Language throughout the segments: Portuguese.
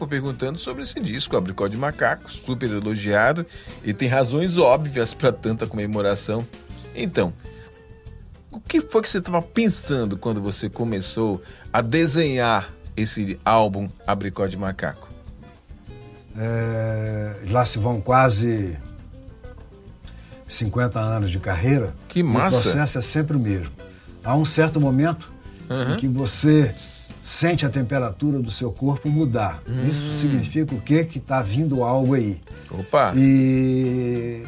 bate-papo perguntando sobre esse disco, Abricó de Macacos, super elogiado e tem razões óbvias para tanta comemoração. Então, o que foi que você estava pensando quando você começou a desenhar esse álbum Abricó de Macaco? É, já se vão quase 50 anos de carreira. Que massa! O processo é sempre o mesmo. Há um certo momento uhum. em que você sente a temperatura do seu corpo mudar. Hum. Isso significa o quê? Que está vindo algo aí. Opa! E,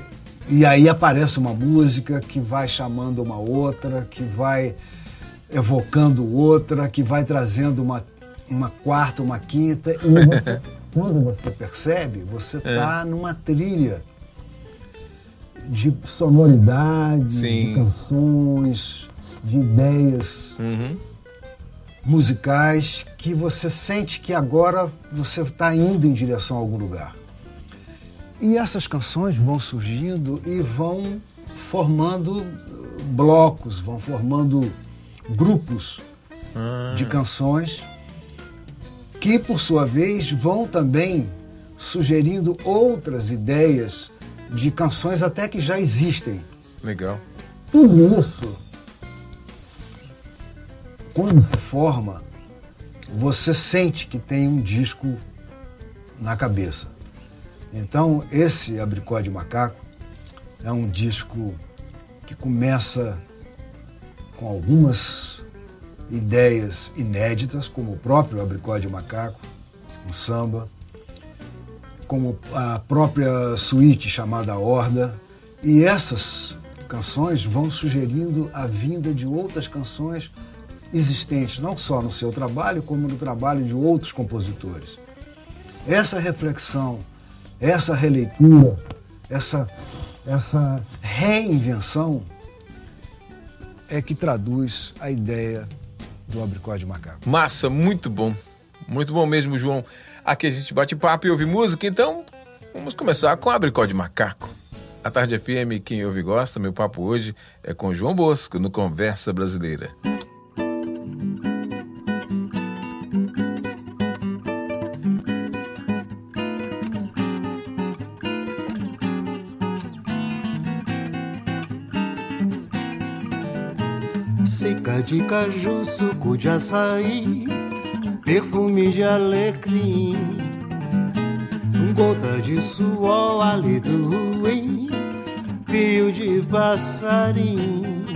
e aí aparece uma música que vai chamando uma outra, que vai evocando outra, que vai trazendo uma, uma quarta, uma quinta. E quando você percebe, você está é. numa trilha de sonoridade, Sim. de canções, de ideias uhum. Musicais que você sente que agora você está indo em direção a algum lugar. E essas canções vão surgindo e vão formando blocos, vão formando grupos ah. de canções que, por sua vez, vão também sugerindo outras ideias de canções até que já existem. Legal. Tudo isso, quando forma, você sente que tem um disco na cabeça. Então, esse Abricó de Macaco é um disco que começa com algumas ideias inéditas, como o próprio Abricó de Macaco, um samba, como a própria suíte chamada Horda, e essas canções vão sugerindo a vinda de outras canções existentes, não só no seu trabalho, como no trabalho de outros compositores. Essa reflexão, essa releitura, essa, essa reinvenção é que traduz a ideia do Abricó de Macaco. Massa, muito bom. Muito bom mesmo, João. Aqui a gente bate papo e ouve música, então vamos começar com Abricó de Macaco. A Tarde FM, quem ouve gosta, meu papo hoje é com João Bosco, no Conversa Brasileira. De caju, suco de açaí perfume de alecrim, gota de suor, hálito ruim, pio de passarinho,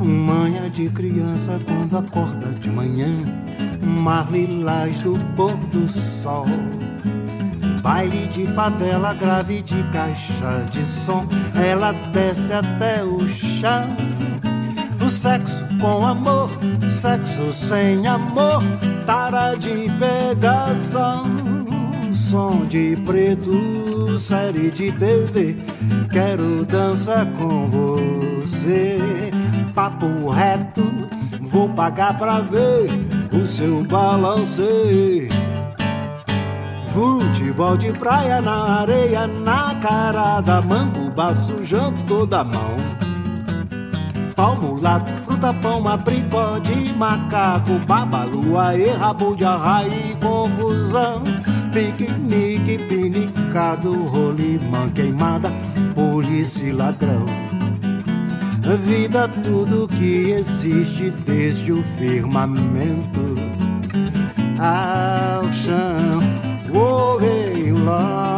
manhã de criança quando acorda de manhã, mar lilás do pôr do sol. Baile de favela grave de caixa de som, ela desce até o chão. Sexo com amor, sexo sem amor, tara de pegação, som de preto, série de TV. Quero dançar com você, papo reto, vou pagar pra ver o seu balance. Futebol de praia na areia, na cara da mango, sujando toda a mão. Palmo, lato, fruta, pão, abricó de macaco, babalu, aê, rabo de arraia confusão. Piquenique, pinicado, rolimã, queimada, polícia e ladrão. Vida, tudo que existe desde o firmamento ao chão. Oh, hey, lá,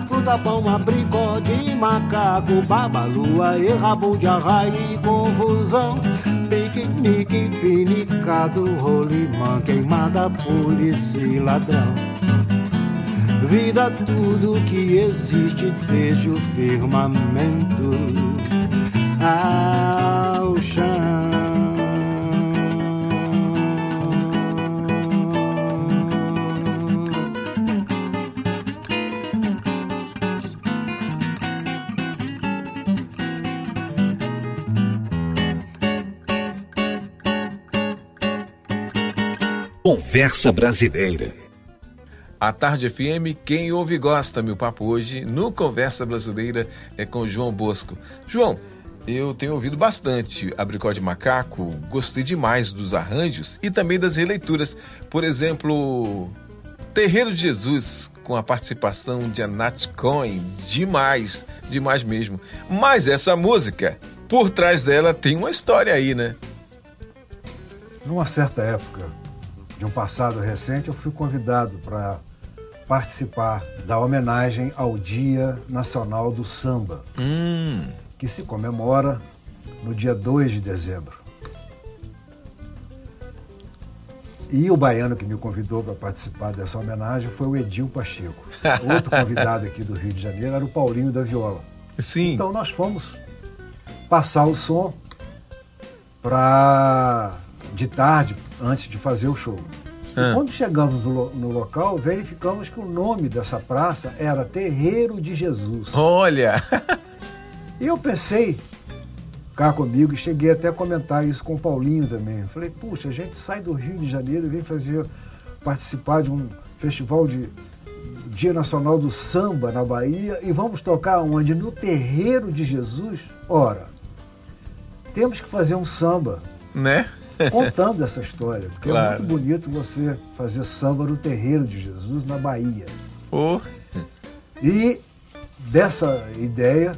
fruta, pão, abricó de macaco, babalua e rabo de arraia e confusão. Piquenique, pinicado, rolimã, queimada, polícia e ladrão. Vida, tudo que existe desde o firmamento ao chão. Conversa Brasileira. A Tarde FM, quem ouve gosta. Meu papo hoje no Conversa Brasileira é com João Bosco. João, eu tenho ouvido bastante Abricó de Macaco, gostei demais dos arranjos e também das releituras. Por exemplo, Terreiro de Jesus, com a participação de Anat Cohen, demais, demais mesmo. Mas essa música, por trás dela tem uma história aí, né? Numa certa época, de um passado recente, eu fui convidado para participar da homenagem ao Dia Nacional do Samba, hum. que se comemora no dia 2 de dezembro. E o baiano que me convidou para participar dessa homenagem foi o Edil Pacheco. Outro convidado aqui do Rio de Janeiro era o Paulinho da Viola. Sim. Então nós fomos passar o som para de tarde, antes de fazer o show. Ah. Quando chegamos no, no, local, verificamos que o nome dessa praça era Terreiro de Jesus. Olha! e eu pensei cá comigo e cheguei até a comentar isso com o Paulinho também. falei, puxa, a gente sai do Rio de Janeiro e vem fazer participar de um festival de Dia Nacional do Samba na Bahia e vamos tocar onde? No Terreiro de Jesus? Ora, temos que fazer um samba. Né? Contando essa história. Porque claro. é muito bonito você fazer samba no terreiro de Jesus, na Bahia. Oh. E dessa ideia,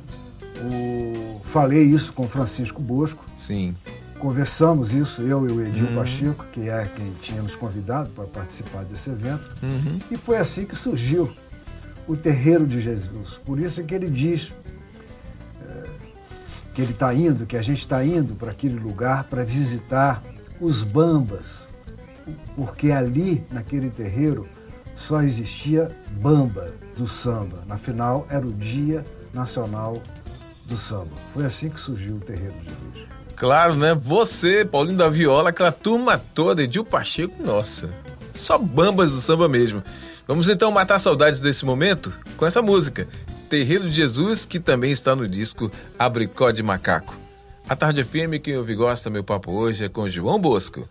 o... falei isso com Francisco Bosco. Sim. Conversamos isso, eu e o Edil uhum. Pacheco, que é quem tinha nos convidado para participar desse evento. Uhum. E foi assim que surgiu o terreiro de Jesus. Por isso que ele diz é, que ele está indo, que a gente está indo para aquele lugar para visitar os bambas, porque ali, naquele terreiro, só existia bamba do samba. Na final, era o Dia Nacional do Samba. Foi assim que surgiu o Terreiro de Jesus. Claro, né? Você, Paulinho da Viola, aquela turma toda, Edil Pacheco, nossa, só bambas do samba mesmo. Vamos então matar saudades desse momento com essa música, Terreiro de Jesus, que também está no disco Abricó de Macaco. A Tarde FM, quem ouve gosta, meu papo hoje é com João Bosco.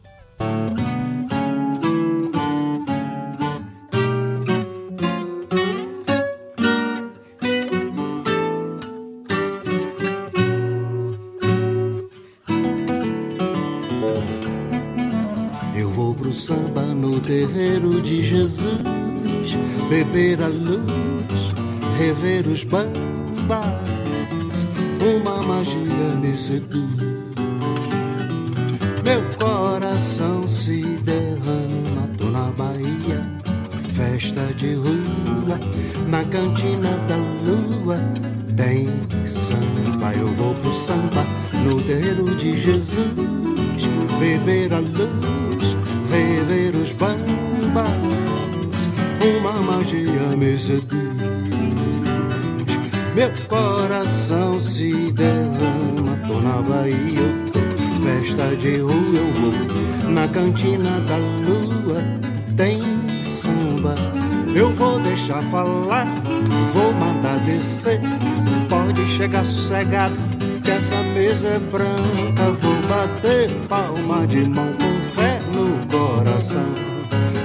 Sossegado, que essa mesa é branca. Vou bater palma de mão com fé no coração.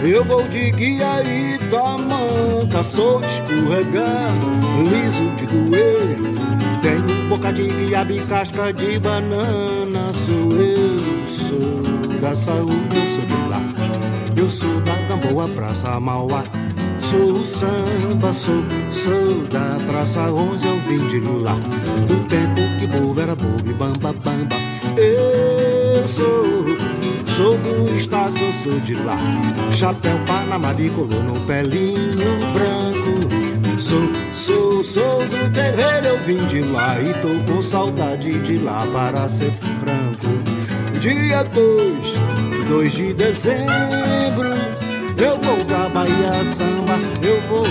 Eu vou de guia e tamanca, sou de escorregar, liso de doer. Tenho boca de guiaba e casca de banana, sou eu, sou da saúde, eu sou de lá. Eu sou da Gamboa, Praça Mauá. Sou o samba, sou, sou da Praça 11, eu vim de lá. Do tempo que bobo era bobo e bamba, bamba. Eu sou Sou do Estácio, sou de lá. Chapéu Panamá colou no pelinho branco. Sou, sou, sou do terreiro, eu vim de lá e tô com saudade de lá, para ser franco. Dia 2, 2 de dezembro, eu vou pra Bahia Samba, eu vou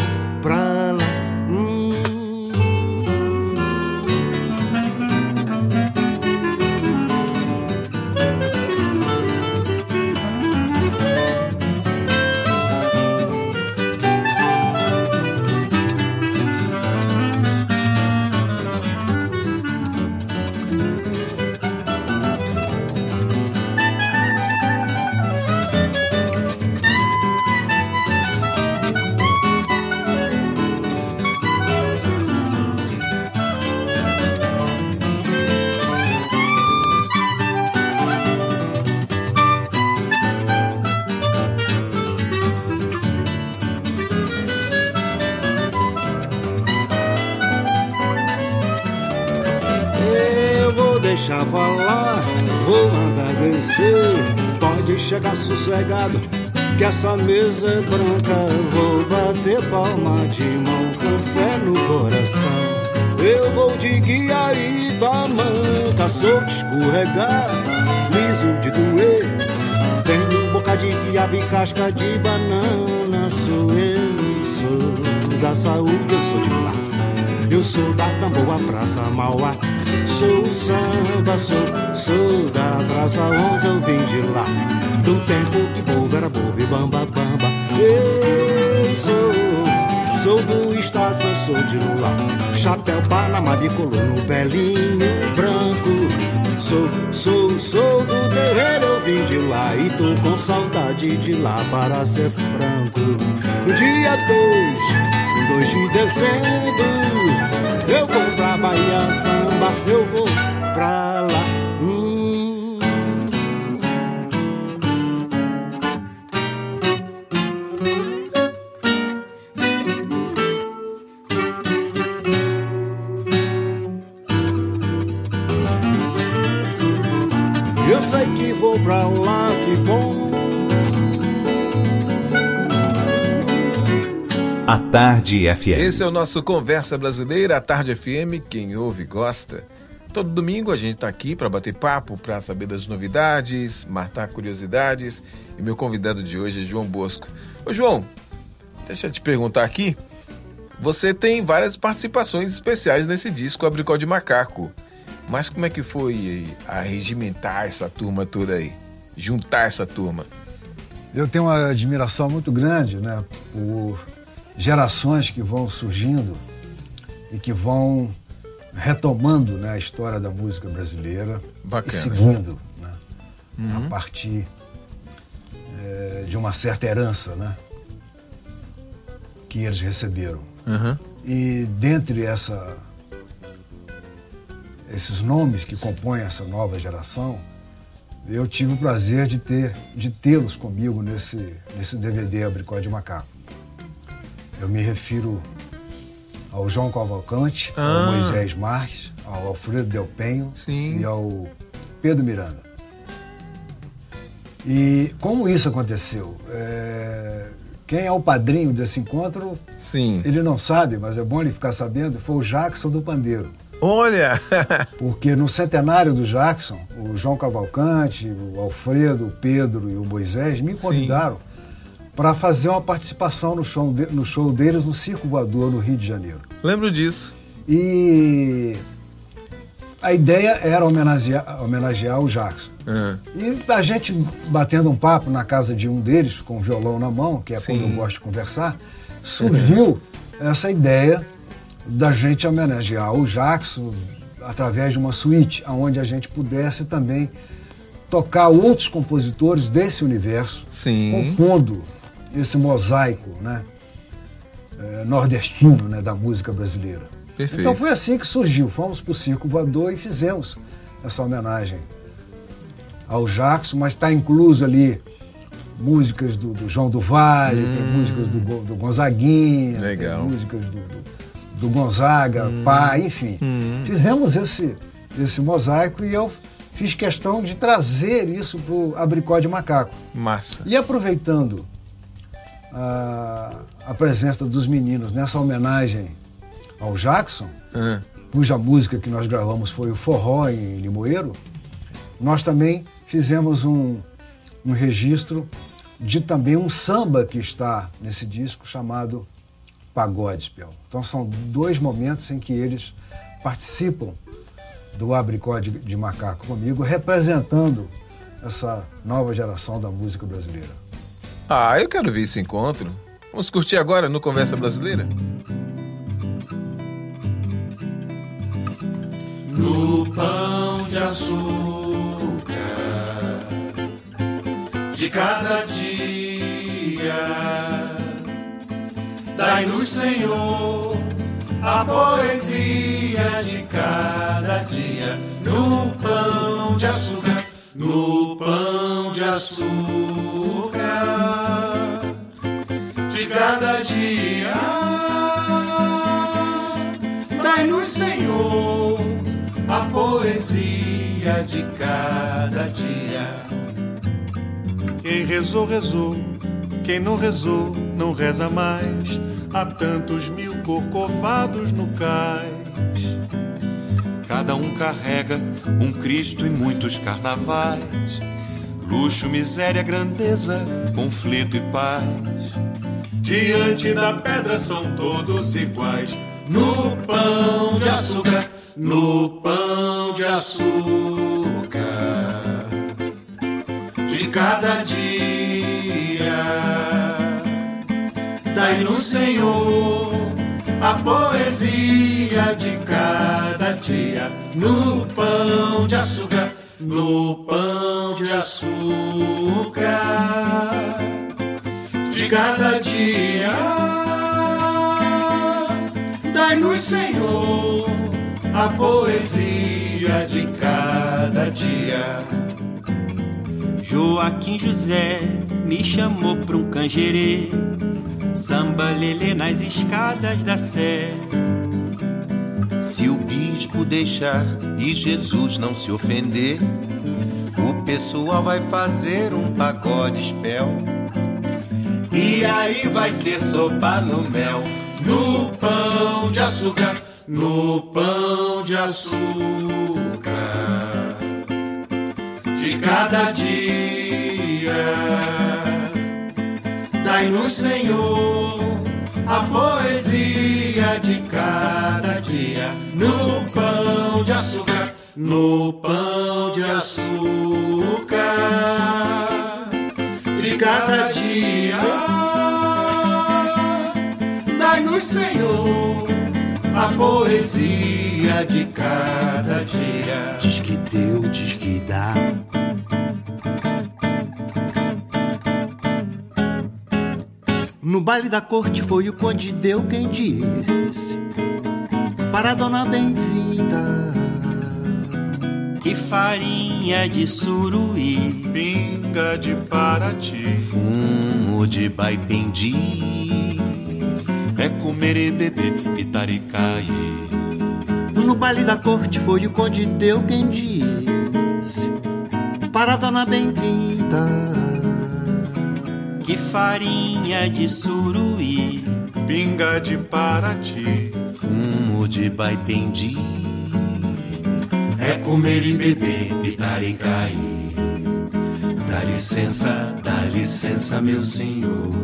sossegado, que essa mesa é branca. Vou bater palma de mão com fé no coração. Eu vou de guia e tamanca, solto escorregar, liso de doer. Tenho boca de quiabo e casca de banana. Sou eu, sou da saúde, eu sou de lá. Eu sou da Tamboa, Praça Mauá. Sou o samba, sou, sou da Praça 11, eu vim de lá. Do tempo que bobo era bobo e bamba bamba. Eu sou, sou do Estácio, sou de lá. Chapéu Panamá bicolor no belinho branco. Sou, sou, sou do terreiro, eu vim de lá e tô com saudade de lá para ser franco. Dia 2, 2 de dezembro, eu vou pra Bahia Samba, eu vou Tarde FM. Esse é o nosso Conversa Brasileira, a Tarde FM, quem ouve gosta. Todo domingo a gente está aqui para bater papo, para saber das novidades, matar curiosidades. E meu convidado de hoje é João Bosco. Ô João, deixa eu te perguntar aqui. Você tem várias participações especiais nesse disco Abricó de Macaco. Mas como é que foi arregimentar essa turma toda aí? Juntar essa turma? Eu tenho uma admiração muito grande né, por gerações que vão surgindo e que vão retomando né, a história da música brasileira Bacana. e seguindo né, a partir eh, de uma certa herança né, que eles receberam. Uhum. E dentre essa, esses nomes que compõem essa nova geração, eu tive o prazer de ter de tê-los comigo nesse, nesse DVD Abricó de Macaco. Eu me refiro ao João Cavalcante, Ah. ao Moisés Marques, ao Alfredo Del Penho Sim. e ao Pedro Miranda. E como isso aconteceu? É, Quem é o padrinho desse encontro, Sim. ele não sabe, mas é bom ele ficar sabendo, foi o Jackson do Pandeiro. Olha! Porque no centenário do Jackson, o João Cavalcante, o Alfredo, o Pedro e o Moisés me convidaram para fazer uma participação no show, de- no show deles no Circo Voador, no Rio de Janeiro. Lembro disso. E a ideia era homenagear, homenagear o Jackson. Ah, E a gente batendo um papo na casa de um deles, com o violão na mão, que é Sim. quando eu gosto de conversar, surgiu essa ideia da gente homenagear o Jackson através de uma suíte, onde a gente pudesse também tocar outros compositores desse universo, Sim. compondo esse mosaico né, eh, nordestino né, da música brasileira. Perfeito. Então foi assim que surgiu. Fomos para o Circo Voador e fizemos essa homenagem ao Jackson, mas está incluso ali músicas do, do João do Vale, tem músicas do, do Gonzaguinha, Hum. Legal. tem músicas do, do, do Gonzaga, Pá, enfim. Fizemos esse, esse mosaico e eu fiz questão de trazer isso para o Abricó de Macaco. Massa. E aproveitando a, a presença dos meninos nessa homenagem ao Jackson, Ah, cuja música que nós gravamos foi o Forró em Limoeiro, nós também fizemos um, um registro de também um samba que está nesse disco chamado Pagode, Piau. Então são dois momentos em que eles participam do Abricó de, de Macaco comigo, representando essa nova geração da música brasileira. Ah, eu quero ver esse encontro. Vamos curtir agora no Conversa Brasileira? no pão de açúcar de cada dia. Dai-nos, Senhor, a poesia de cada dia no pão de açúcar, no pão de açúcar de cada dia. Dai-nos, Senhor, a poesia de cada dia. Quem rezou, rezou. Quem não rezou, não reza mais. Há tantos mil corcovados no cais. Cada um carrega um Cristo e muitos carnavais. Luxo, miséria, grandeza, conflito e paz. Diante da pedra são todos iguais. No pão de açúcar, no pão de açúcar. De cada dia, dai no Senhor a poesia de cada dia. No pão de açúcar, no pão de açúcar de cada dia. Dai-nos, Senhor, a poesia de cada dia. Joaquim José me chamou pra um canjerê, samba lelê nas escadas da sé. Se o bispo deixar e Jesus não se ofender, o pessoal vai fazer um pagode espel. E aí vai ser sopa no mel, no pão de açúcar, no pão de açúcar. De cada dia, dai-no Senhor a poesia de cada dia, no pão de açúcar, no pão de açúcar. De cada dia, dai-nos, Senhor, a poesia de cada dia. Diz que deu, diz que dá. No baile da corte foi o conde deu quem disse Para a dona bem-vinda Que farinha de suruí, Pinga de Paraty. Fumo de baipendi, É comer e beber Itaricaí. No baile da corte foi o conde deu quem disse Para a dona bem-vinda que farinha de suruí, Pinga de Paraty. fumo de baipendi, É comer e beber pitaricaí. dá licença, dá licença, meu senhor.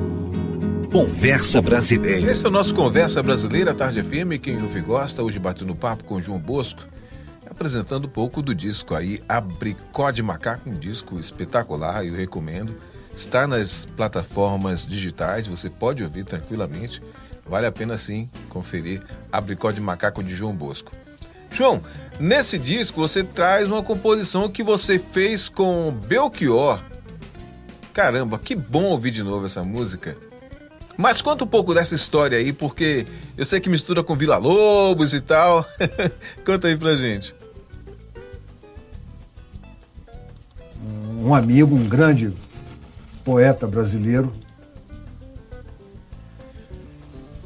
Conversa Brasileira. Esse é o nosso Conversa Brasileira, Tarde FM. Quem ouve e gosta, hoje batendo papo com o João Bosco, apresentando um pouco do disco aí, Abricó de Macaco, um disco espetacular, eu recomendo. Está nas plataformas digitais, você pode ouvir tranquilamente. Vale a pena sim conferir Abricó de Macaco de João Bosco. João, nesse disco você traz uma composição que você fez com Belchior. Caramba, que bom ouvir de novo essa música. Mas conta um pouco dessa história aí, porque eu sei que mistura com Vila Lobos e tal. conta aí pra gente. um amigo, um grande poeta brasileiro.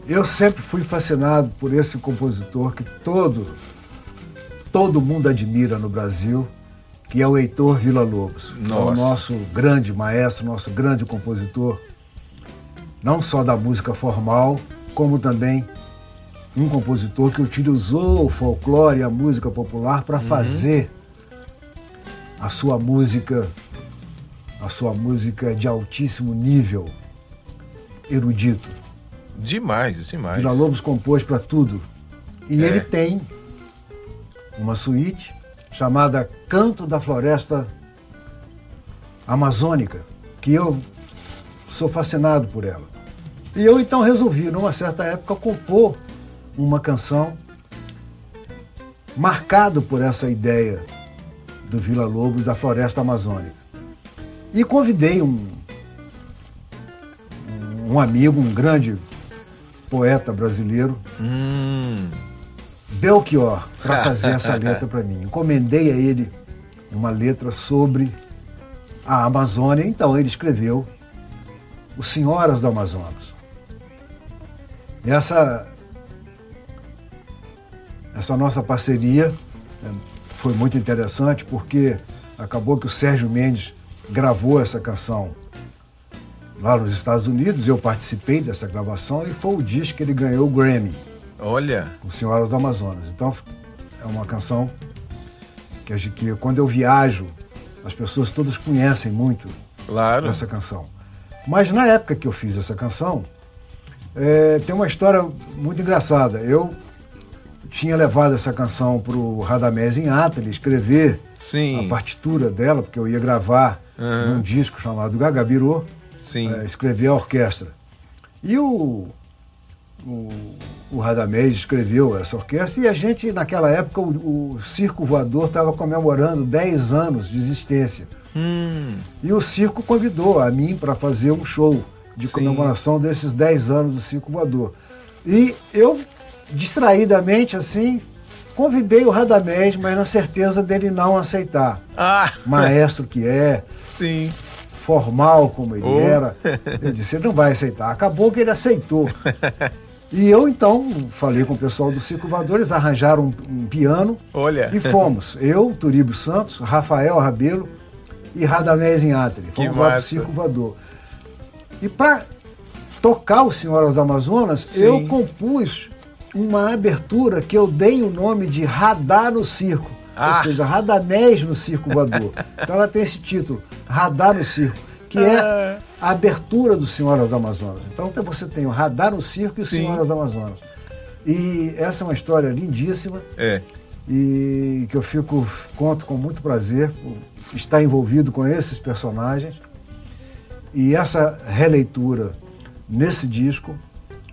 Eu sempre fui fascinado por esse compositor que todo todo mundo admira no Brasil, que é o Heitor Villa-Lobos. É o nosso grande maestro, nosso grande compositor, não só da música formal, como também um compositor que utilizou o folclore e a música popular para fazer a sua música a sua música de altíssimo nível erudito. Demais, demais. Vila Lobos compôs para tudo. E É. ele tem uma suíte chamada Canto da Floresta Amazônica, que eu sou fascinado por ela. E eu então resolvi, numa certa época, compor uma canção marcado por essa ideia do Vila Lobos da Floresta Amazônica. E convidei um, um amigo, um grande poeta brasileiro, Hum, Belchior, para fazer essa letra para mim. Encomendei a ele uma letra sobre a Amazônia, então ele escreveu Os Senhoras do Amazonas. Essa, essa nossa parceria, eh, foi muito interessante porque acabou que o Sérgio Mendes gravou essa canção lá nos Estados Unidos, eu participei dessa gravação e foi o disco que ele ganhou o Grammy. Olha! O Senhoras do Amazonas. Então é uma canção que, que quando eu viajo, as pessoas todas conhecem muito claro. essa canção. Mas na época que eu fiz essa canção, é, tem uma história muito engraçada. Eu tinha levado essa canção para o Radamés em Atali escrever Sim. a partitura dela, porque eu ia gravar uhum. num disco chamado Gagabirô, é, escrever a orquestra. E o, o, o Radamés escreveu essa orquestra e a gente, naquela época, o, o Circo Voador estava comemorando 10 anos de existência. Hum. E o circo convidou a mim para fazer um show de Sim. comemoração desses 10 anos do Circo Voador. E eu, distraidamente, assim, convidei o Radamés, mas na certeza dele não aceitar. Ah. Maestro que é. Sim. Formal como ele oh. era. Ele disse, ele não vai aceitar. Acabou que ele aceitou. E eu então falei com o pessoal do Circo Voador, eles arranjaram um, um piano Olha. e fomos. Eu, Turíbio Santos, Rafael Rabelo e Radamés Inhatri. Fomos lá para o Circo Voador. E para tocar o Senhoras do Amazonas, Sim. eu compus uma abertura que eu dei o nome de Radar no Circo. Ah. Ou seja, Radamés no Circo Voador. então ela tem esse título, Radar no Circo, que é ah. a abertura do Senhoras do Amazonas. Então você tem o Radar no Circo e o Sim. Senhoras do Amazonas. E essa é uma história lindíssima. É. E que eu fico, conto com muito prazer estar envolvido com esses personagens. E essa releitura nesse disco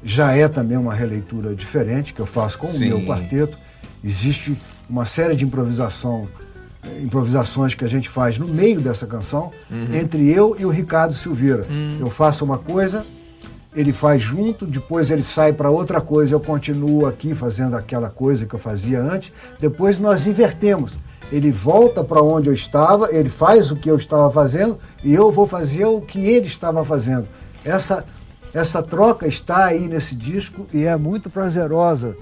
já é também uma releitura diferente que eu faço com Sim. o meu quarteto. Existe uma série de improvisação, improvisações que a gente faz no meio dessa canção, uhum. entre eu e o Ricardo Silveira. Uhum. Eu faço uma coisa, ele faz junto, depois ele sai para outra coisa, eu continuo aqui fazendo aquela coisa que eu fazia antes, depois nós invertemos ele volta para onde eu estava, ele faz o que eu estava fazendo e eu vou fazer o que ele estava fazendo. Essa, essa troca está aí nesse disco e é muito prazerosa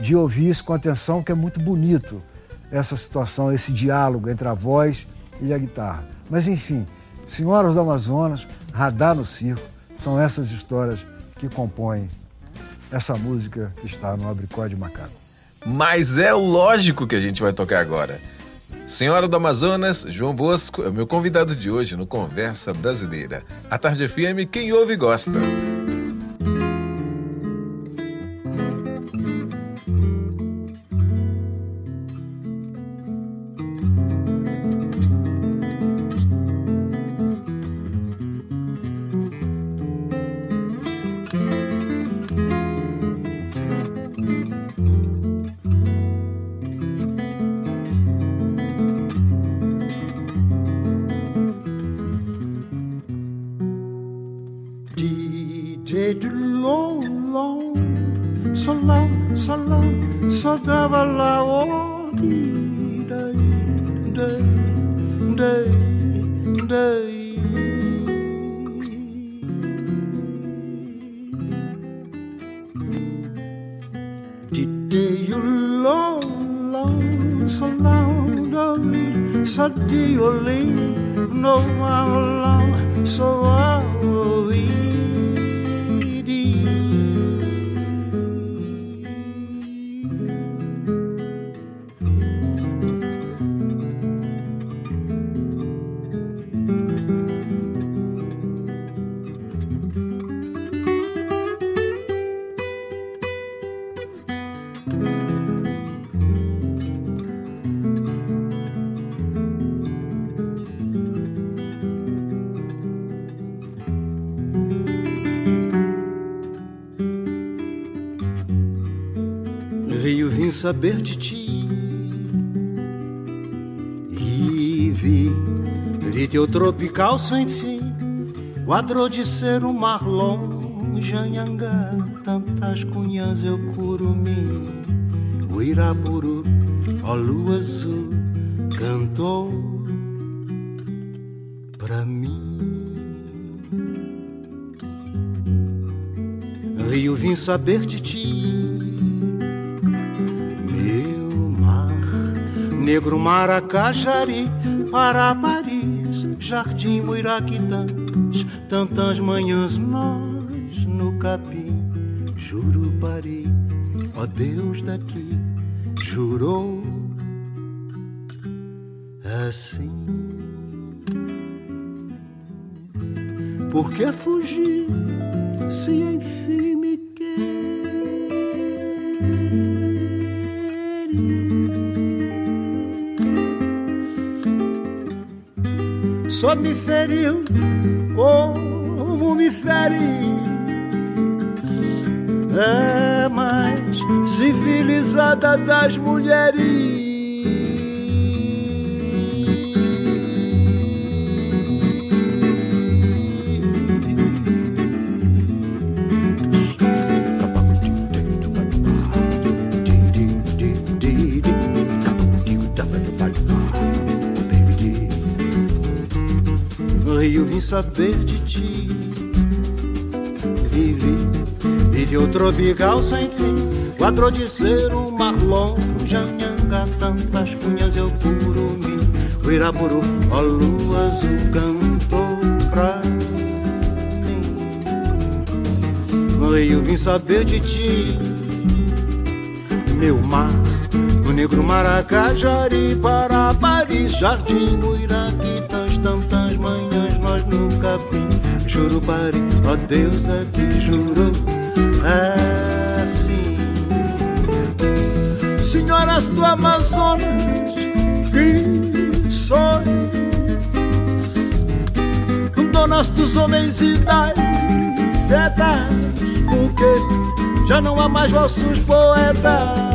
de ouvir isso com atenção, que é muito bonito essa situação, esse diálogo entre a voz e a guitarra. Mas enfim, Senhoras do Amazonas, Radar no Circo, são essas histórias que compõem essa música que está no Abricó de Macaco. Mas é lógico que a gente vai tocar agora. Senhora do Amazonas, João Bosco é meu convidado de hoje no Conversa Brasileira. A Tarde FM, quem ouve gosta. Saber de ti. E vi, vi teu tropical sem fim, quadrou de ser o mar longe, Anhangá, tantas cunhas eu curumi, o Irapuru, ó lua azul, cantou pra mim. Rio, vim saber de ti Negro Maracajari, para Paris, Jardim Muiraquitãs, tantas manhãs nós no capim, Jurupari, ó Deus daqui, jurou assim. Por que fugir se enfim me feriu como me feriu. É mais civilizada das mulheres. Saber de ti. Vive, vive o tropical sem fim. Quatro de ser um mar longe, anhanga, tantas cunhas eu curumi. O Irapuru, ó lua azul, cantou pra mim. No rio vim saber de ti, meu mar. No negro Maracajari, para Paris, Jardim do Iraque, pare, ó Deus aqui jurou assim. Senhoras do Amazonas, que sois donas dos homens e das setas, porque já não há mais vossos poetas.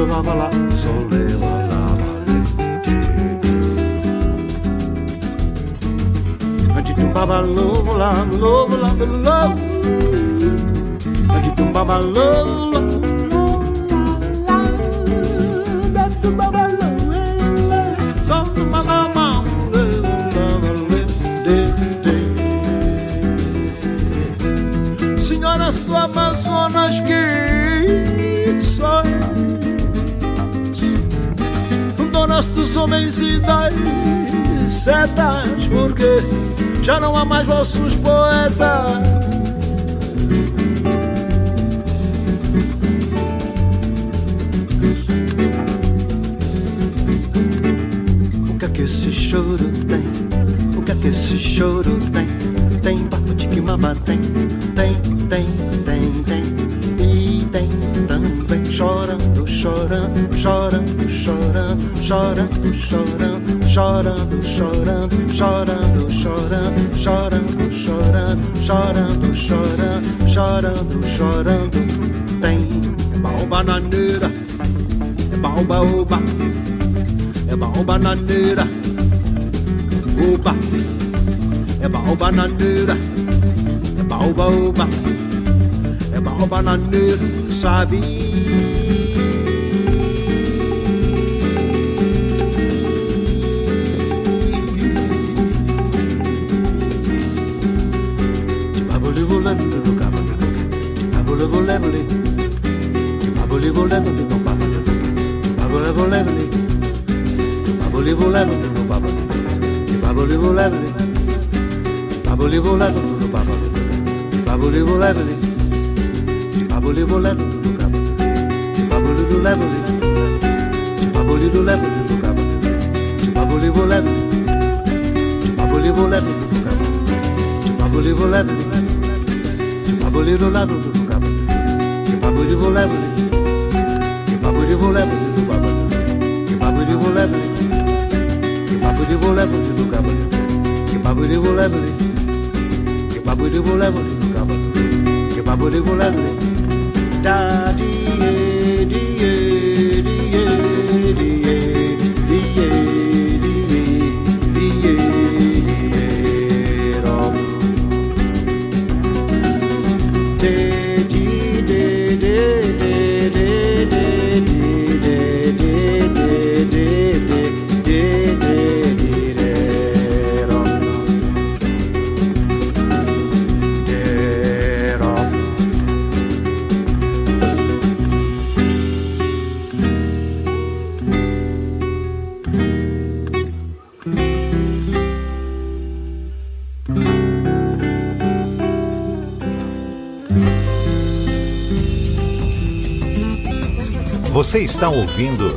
sovava la soleva la la le Antitumba love la love la love Antitumba love dos homens e das setas Porque já não há mais vossos poetas O que é que esse choro tem? O que é que esse choro tem? Tem papo de que mama tem, chorando, chorando, chorando, chorando, chorando, chorando, chorando, chorando, chorando, chorando, chorando, chorando. Tem baobananeira, é baobaoba, é baobananeira, oba, é baobananeira, é baobaoba, é baobananeira, sabe? volevoli, Você está ouvindo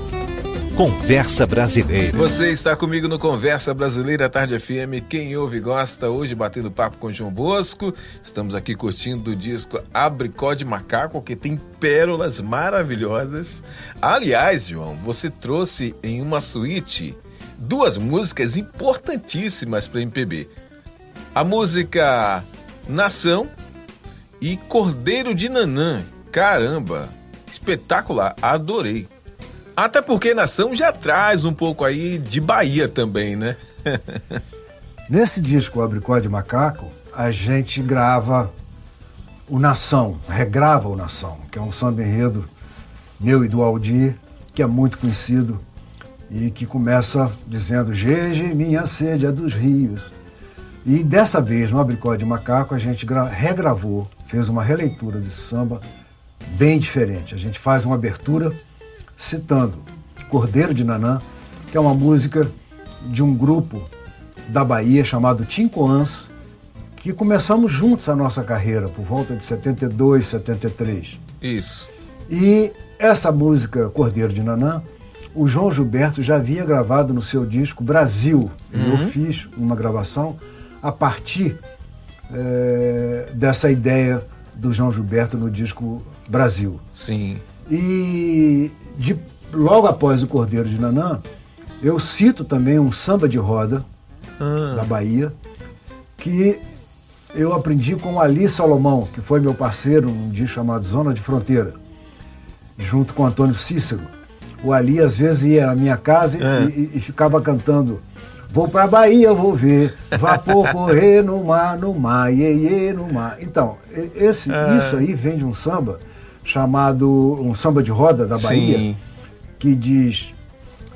Conversa Brasileira. Você está comigo no Conversa Brasileira Tarde FM. Quem ouve gosta. Hoje batendo papo com João Bosco. Estamos aqui curtindo o disco Abricó de Macaco, que tem pérolas maravilhosas. Aliás, João, você trouxe em uma suíte duas músicas importantíssimas para MPB. A música Nação e Cordeiro de Nanã. Caramba, espetacular, adorei. Até porque Nação já traz um pouco aí de Bahia também, né? Nesse disco Abricó de Macaco, a gente grava o Nação, regrava o Nação, que é um samba enredo meu e do Aldir, que é muito conhecido e que começa dizendo Gege, minha sede é dos rios. E dessa vez, no Abricó de Macaco, a gente regravou, fez uma releitura de samba bem diferente. A gente faz uma abertura citando Cordeiro de Nanã, que é uma música de um grupo da Bahia chamado Tincoãs, que começamos juntos a nossa carreira, por volta de 72, 73. Isso. E essa música, Cordeiro de Nanã, o João Gilberto já havia gravado no seu disco Brasil. Uhum. Eu fiz uma gravação a partir é, dessa ideia do João Gilberto no disco Brasil. Sim. E de, logo após o Cordeiro de Nanã, eu cito também um samba de roda ah. da Bahia, que eu aprendi com Ali Salomão, que foi meu parceiro num dia chamado Zona de Fronteira, junto com Antônio Cícero. O Ali às vezes ia na minha casa é. e, e, ficava cantando Vou pra Bahia, vou ver, vapor correr no mar, no mar, iê, iê, no mar. Então, esse, é. isso aí vem de um samba chamado, um samba de roda da Bahia, Sim. que diz...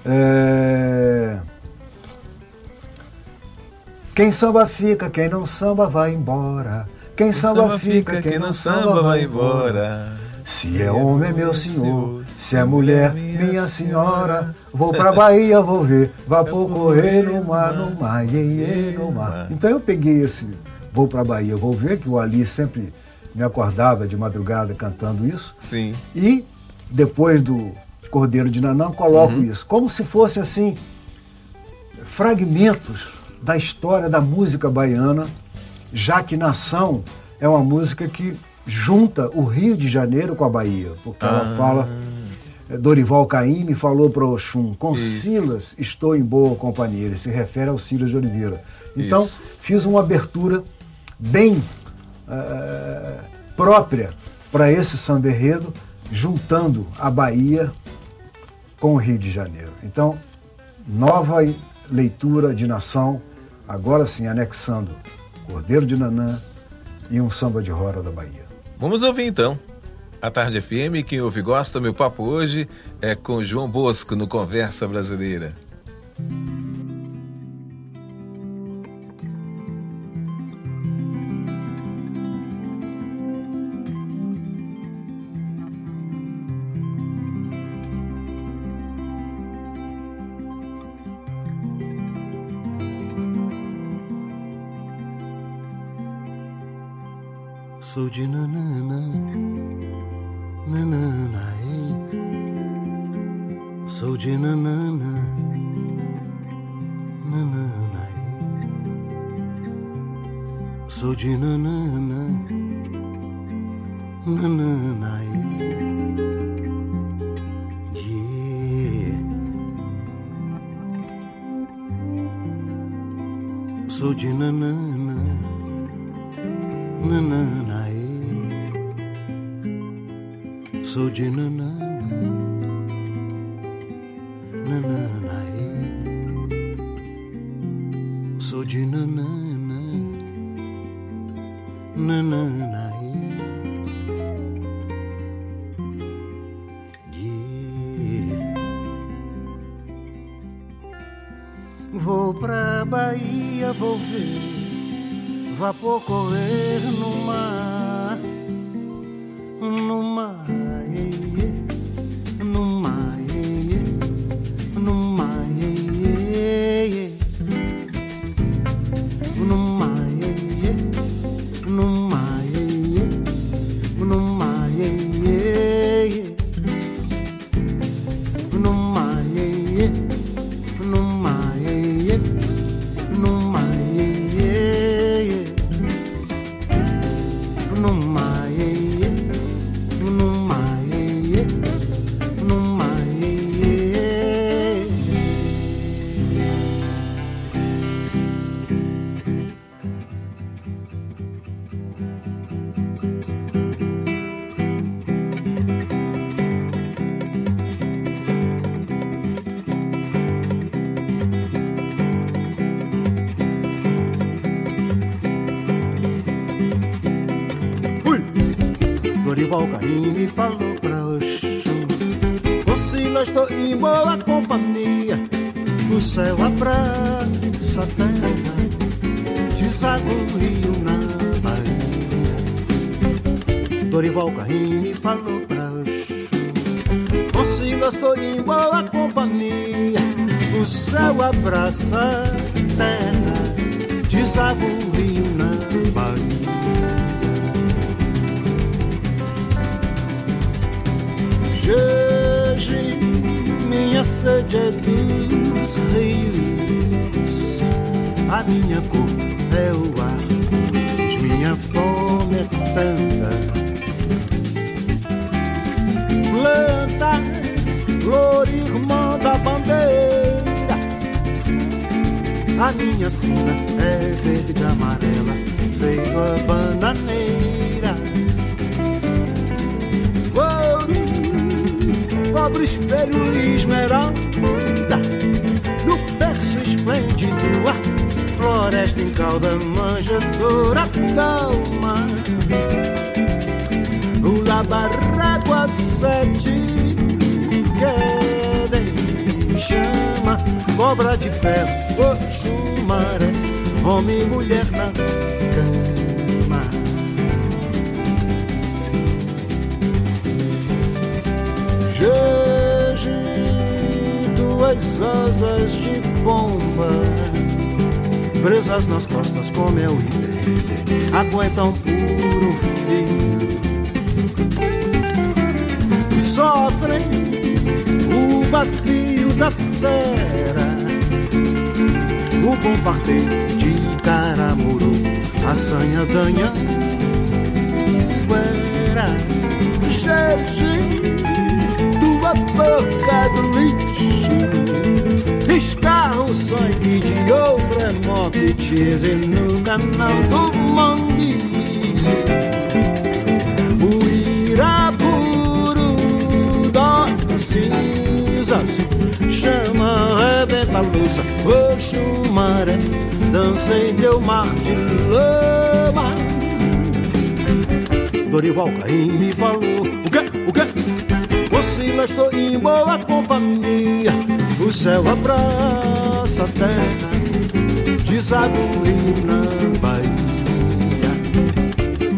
É, quem samba fica, quem não samba vai embora. Quem, quem samba, samba, fica, quem, quem não samba vai embora. Se é homem, meu senhor, se é mulher, minha senhora, vou pra Bahia, vou ver, vapor correr no mar, no mar, iê, iê, no mar. Então eu peguei esse Vou pra Bahia, vou ver, que o Ali sempre me acordava de madrugada cantando isso. Sim. E depois do Cordeiro de Nanã, coloco uhum. isso, como se fosse assim, fragmentos da história da música baiana, já que Nação é uma música que junta o Rio de Janeiro com a Bahia, porque ah. ela fala. Dorival Caymmi falou para Oxum, com Isso. Silas estou em boa companhia. Ele se refere ao Silas de Oliveira. Então, Isso. fiz uma abertura bem uh, própria para esse samba enredo, juntando a Bahia com o Rio de Janeiro. Então, nova leitura de nação, agora sim anexando Cordeiro de Nanã e um samba de roda da Bahia. Vamos ouvir então. A Tarde FM, quem ouve gosta, meu papo hoje é com João Bosco no Conversa Brasileira. Sou de nanana, Sou abraça terra Deságua o rio na Bahia Hoje minha sede é dos rios, a minha cor é o ar, a minha sina é verde amarela, feito a bananeira. cobre espelho esmeralda No berço esplêndido a floresta em cauda manjedoura calma Cobra de ferro, oxumaré Homem e mulher na duas asas de bomba presas nas costas como é o ide aguentam puro fio. Sofrem o bafio da fera o bombardeio de caramuru a sanha danha era Jeje tua boca do lixo. Escarra o sangue de outra morte Tise no canal do mangue. O iraburu das cinzas Chama, rebenta a louça O maré Dança em teu mar de lama Dorival Caim me falou O quê? O quê? Oscila, estou em boa companhia O céu abraça a terra Deságua o na Bahia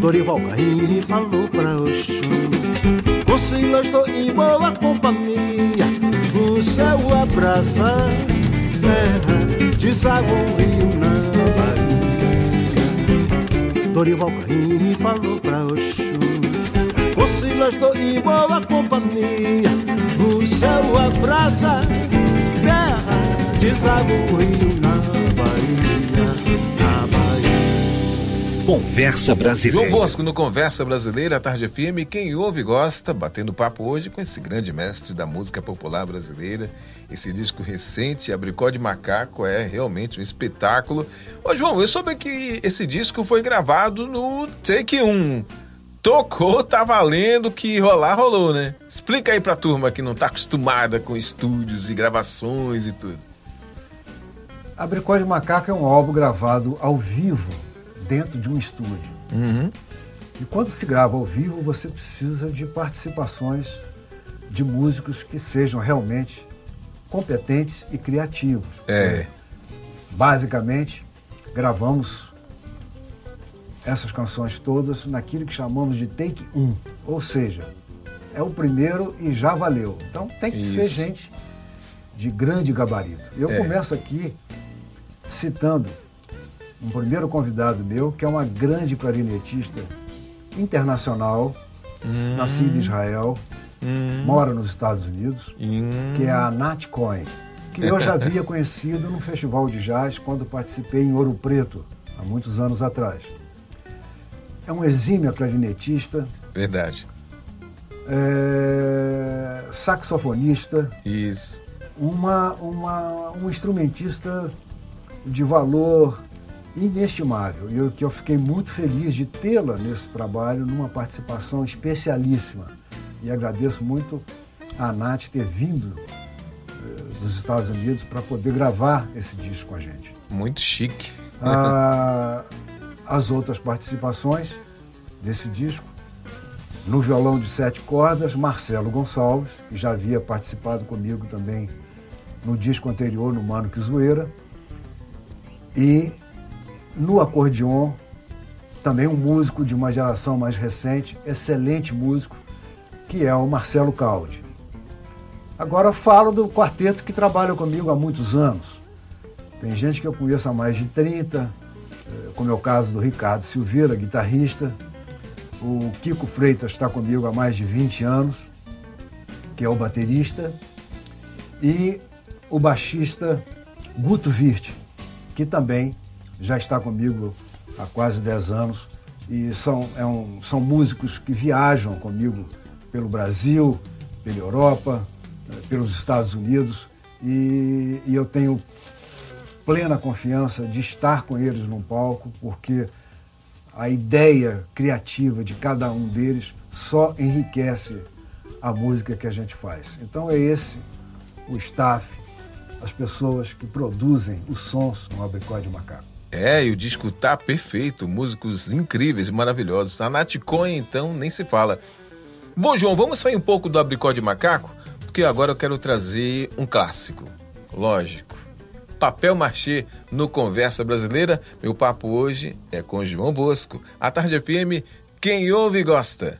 Dorival Caymmi falou pra Oxum Oscila, estou em boa companhia O céu abraça a terra Deságua o rio na Bahia. Dorival Caymmi falou pra Oxum Oscila, estou em boa companhia O céu abraça terra Deságua o rio na Bahia Conversa Brasileira. João Bosco no Conversa Brasileira, Tarde FM. Quem ouve gosta, batendo papo hoje com esse grande mestre da música popular brasileira. Esse disco recente, Abricó de Macaco, é realmente um espetáculo. Ô João, eu soube que esse disco foi gravado no Take 1. Tocou, tá valendo, que rolar, rolou, né? Explica aí pra turma que não tá acostumada com estúdios e gravações e tudo. Abricó de Macaco é um álbum gravado ao vivo, dentro de um estúdio. Uhum. E quando se grava ao vivo, você precisa de participações de músicos que sejam realmente competentes e criativos. É. Basicamente, gravamos essas canções todas naquilo que chamamos de take 1. Ou seja, é o primeiro e já valeu. Então tem que ser Isso. gente de grande gabarito. Eu É. começo aqui citando um primeiro convidado meu, que é uma grande clarinetista internacional, Hum. nascida em Israel, mora nos Estados Unidos, Hum. que é a Nat Cohen, que eu já havia conhecido no Festival de Jazz quando participei em Ouro Preto, há muitos anos atrás. É um exímio clarinetista, Verdade. é, saxofonista, Isso. uma, uma, um instrumentista de valor inestimável. E eu, que eu fiquei muito feliz de tê-la nesse trabalho, numa participação especialíssima. E agradeço muito a Nath ter vindo eh, dos Estados Unidos para poder gravar esse disco com a gente. Muito chique. Ah, as outras participações desse disco No violão de sete cordas, Marcelo Gonçalves, que já havia participado comigo também no disco anterior, no Mano Que Zoeira. E no acordeon, também um músico de uma geração mais recente, excelente músico, que é o Marcelo Caldi. Agora falo do quarteto que trabalha comigo há muitos anos. Tem gente que eu conheço há mais de 30, eh, como é o caso do Ricardo Silveira, guitarrista. O Kiko Freitas está comigo há mais de 20 anos, que é o baterista. E o baixista Guto Virt, que também já está comigo há quase 10 anos. E são, é um, são músicos que viajam comigo pelo Brasil, pela Europa, pelos Estados Unidos. E, e eu tenho plena confiança de estar com eles num palco, porque a ideia criativa de cada um deles só enriquece a música que a gente faz. Então é esse o staff, as pessoas que produzem os sons no Abricó de Macaco. É, e o disco tá perfeito, músicos incríveis, maravilhosos. A Nath Cohen, então, nem se fala. Bom, João, vamos sair um pouco do Abricó de Macaco, porque agora eu quero trazer um clássico. Lógico. Papel machê no Conversa Brasileira. Meu papo hoje é com João Bosco. A Tarde FM, quem ouve gosta.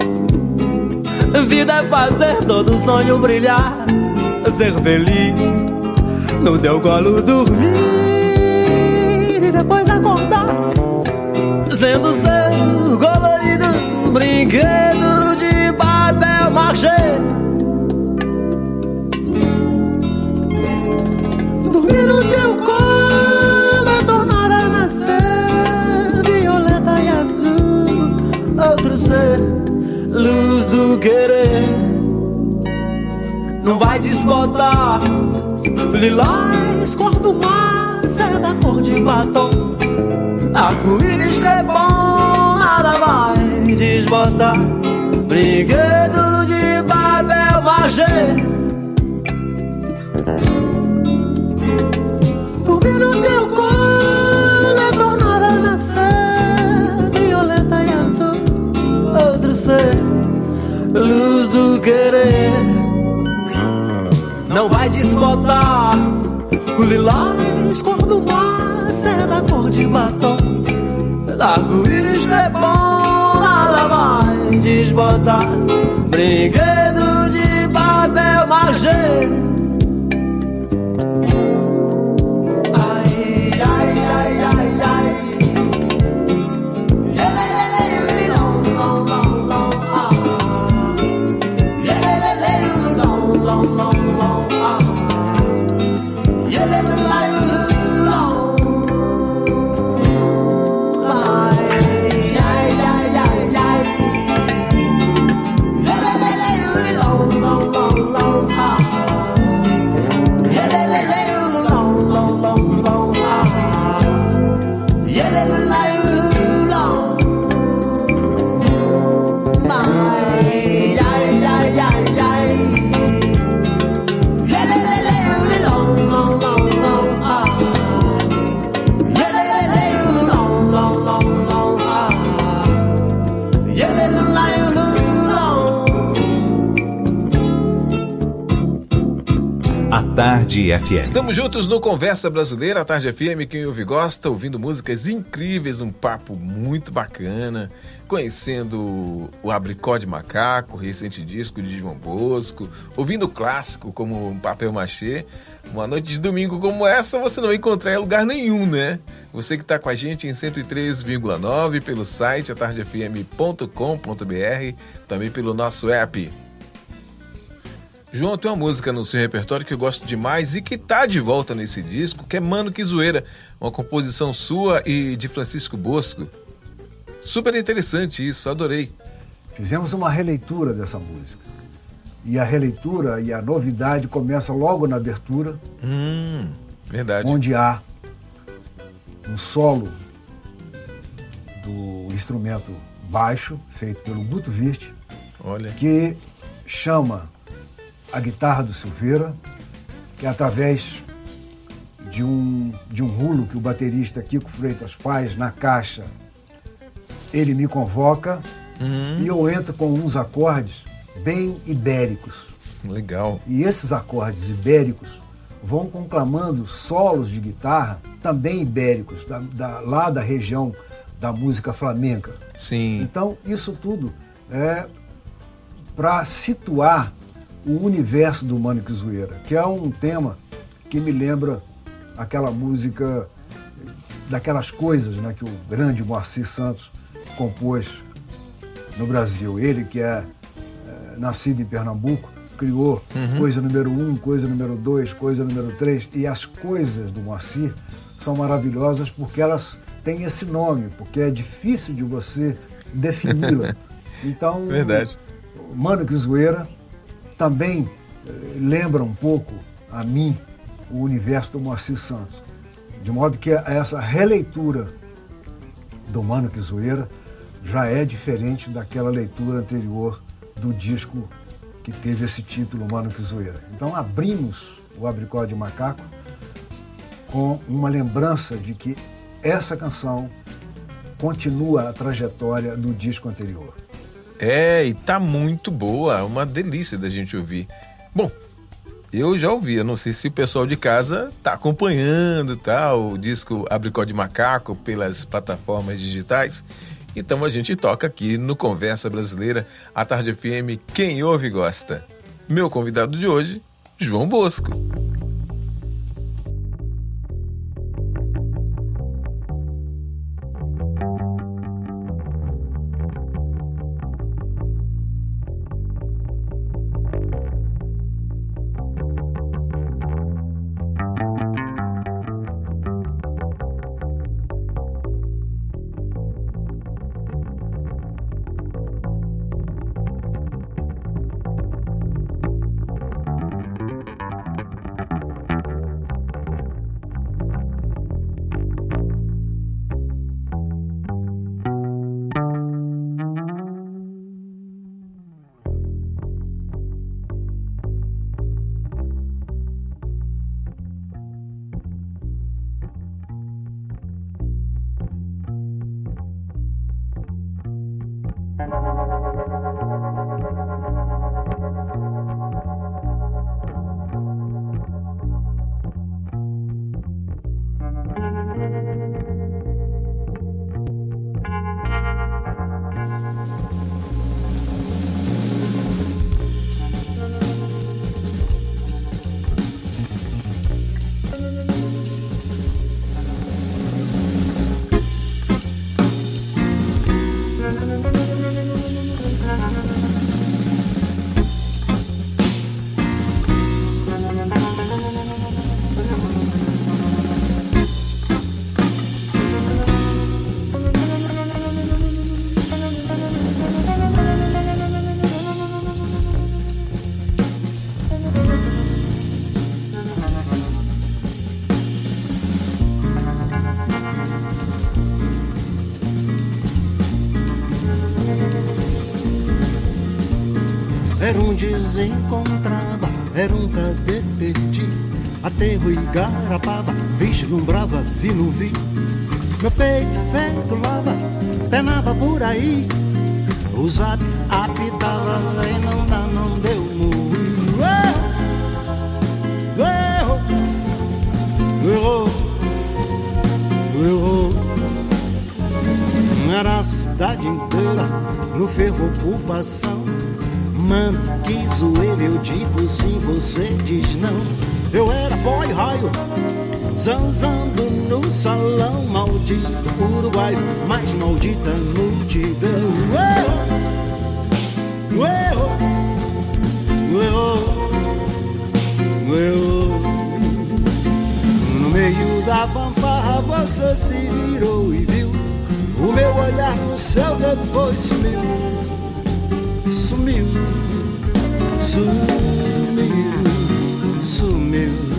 Vida é fazer todo sonho brilhar, ser feliz, no teu colo dormir e depois acordar, sendo seu colorido brinquedo de papel machê. Dormir no teu colo é tornar a nascer violeta e azul, outro ser luz do querer. Não vai desbotar. Lilás, cor do mar, seda cor de batom. Arco-íris que é bom, nada vai desbotar. Brinquedo de papel machê luz do querer. Não vai desbotar. O lilás cor do mar, seda cor de batom, arco-íris que é bom, nada vai desbotar, brinquedo de papel machê. Tarde FM. Estamos juntos no Conversa Brasileira, a Tarde FM. Quem ouve gosta, ouvindo músicas incríveis, um papo muito bacana, conhecendo o Abricó de Macaco, recente disco de João Bosco, ouvindo clássico como um Papel Machê. Uma noite de domingo como essa você não encontrar em lugar nenhum, né? Você que está com a gente em 103,9 pelo site atardefm.com.br, também pelo nosso app. João, tem uma música no seu repertório que eu gosto demais e que tá de volta nesse disco, que é Mano Que Zoeira, uma composição sua e de Francisco Bosco. Super interessante isso, adorei. Fizemos uma releitura dessa música. E a releitura e a novidade começa logo na abertura. Hum, verdade. Onde há um solo do instrumento baixo, feito pelo Guto Virte, Olha. que chama a guitarra do Silveira, que é através de um, de um rulo que o baterista Kiko Freitas faz na caixa, ele me convoca uhum. e eu entro com uns acordes bem ibéricos. Legal. E esses acordes ibéricos vão conclamando solos de guitarra também ibéricos, da, da, lá da região da música flamenca. Sim. Então, isso tudo é para situar o universo do Mânico Zoeira, que é um tema que me lembra aquela música, daquelas coisas né, que o grande Moacir Santos compôs no Brasil. Ele que é, é nascido em Pernambuco, criou Uhum. coisa número um, coisa número dois, coisa número três, e as coisas do Moacir são maravilhosas porque elas têm esse nome, porque é difícil de você defini-la. Então, Verdade. Mano que Zoeira também eh, lembra um pouco a mim o universo do Moacir Santos. De modo que essa releitura do Mano que Zoeira já é diferente daquela leitura anterior do disco que teve esse título, Mano que Zoeira. Então abrimos o Abricó de Macaco com uma lembrança de que essa canção continua a trajetória do disco anterior. É, e tá muito boa, é uma delícia da gente ouvir. Bom, eu já ouvi, eu não sei se o pessoal de casa tá acompanhando tá, o disco Abricó de Macaco pelas plataformas digitais. Então a gente toca aqui no Conversa Brasileira, a Tarde FM, quem ouve gosta. Meu convidado de hoje, João Bosco. Garapava, vislumbrava, vi não vi Meu peito feito lava, penava por aí O zap apitava e não dá, não deu no! Ué! errou, errou. Era a cidade inteira no fervor por paixão. Mano, que zoeira, eu digo sim, você diz não. Eu era boy raio, zanzando no salão maldito Uruguai, mais maldita multidão. Ué, ué, ué, no meio da fanfarra você se virou e viu o meu olhar no céu depois sumiu, sumiu, sumiu, sumiu, sumiu.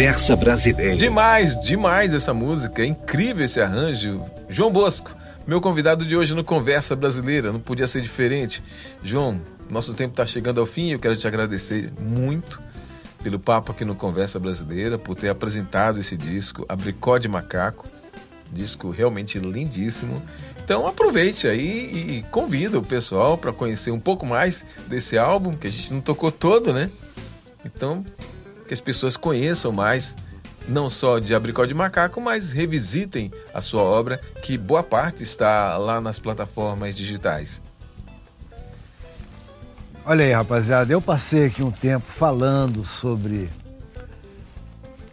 Conversa Brasileira. Demais, demais essa música, é incrível esse arranjo. João Bosco, meu convidado de hoje no Conversa Brasileira, não podia ser diferente. João, nosso tempo está chegando ao fim e eu quero te agradecer muito pelo papo aqui no Conversa Brasileira, por ter apresentado esse disco, Abricó de Macaco. Disco realmente lindíssimo. Então aproveite aí e convida o pessoal para conhecer um pouco mais desse álbum, que a gente não tocou todo, né? Então que as pessoas conheçam mais não só de Abricó de Macaco, mas revisitem a sua obra, que boa parte está lá nas plataformas digitais. Olha aí, rapaziada, eu passei aqui um tempo falando sobre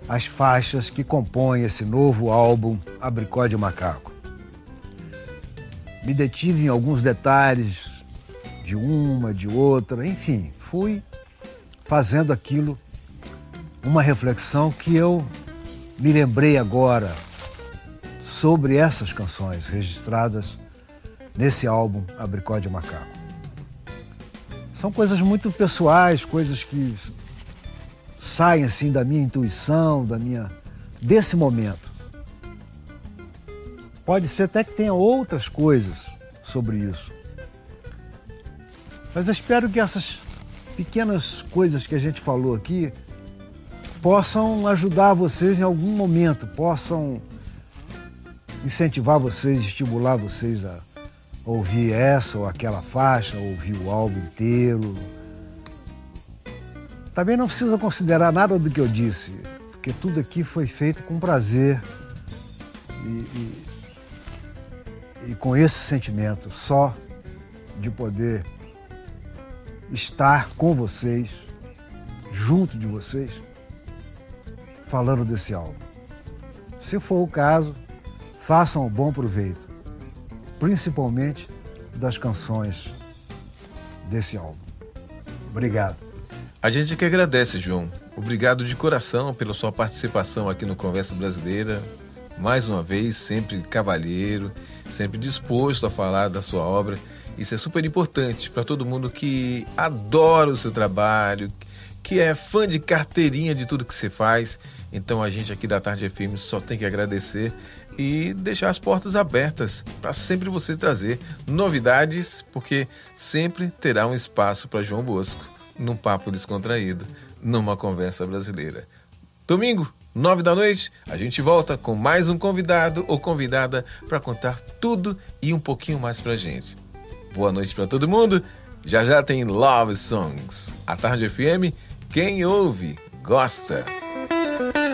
as faixas que compõem esse novo álbum Abricó de Macaco. Me detive em alguns detalhes de uma, de outra, enfim, fui fazendo aquilo uma reflexão que eu me lembrei agora sobre essas canções registradas nesse álbum Abricó de Macaco. São coisas muito pessoais, coisas que saem assim da minha intuição, da minha desse momento. Pode ser até que tenha outras coisas sobre isso. Mas eu espero que essas pequenas coisas que a gente falou aqui possam ajudar vocês em algum momento, possam incentivar vocês, estimular vocês a ouvir essa ou aquela faixa, ouvir o álbum inteiro. Também não precisa considerar nada do que eu disse, porque tudo aqui foi feito com prazer e, e, e com esse sentimento só de poder estar com vocês, junto de vocês, falando desse álbum. Se for o caso, façam um bom proveito, principalmente das canções desse álbum. Obrigado. A gente que agradece, João. Obrigado de coração pela sua participação aqui no Conversa Brasileira. Mais uma vez, sempre cavalheiro, sempre disposto a falar da sua obra. Isso é super importante para todo mundo que adora o seu trabalho, que é fã de carteirinha de tudo que você faz. Então a gente aqui da Tarde FM só tem que agradecer e deixar as portas abertas para sempre você trazer novidades, porque sempre terá um espaço para João Bosco num papo descontraído, numa conversa brasileira. Domingo, nove da noite, a gente volta com mais um convidado ou convidada para contar tudo e um pouquinho mais pra gente. Boa noite para todo mundo. Já já tem Love Songs. A Tarde FM, quem ouve, gosta.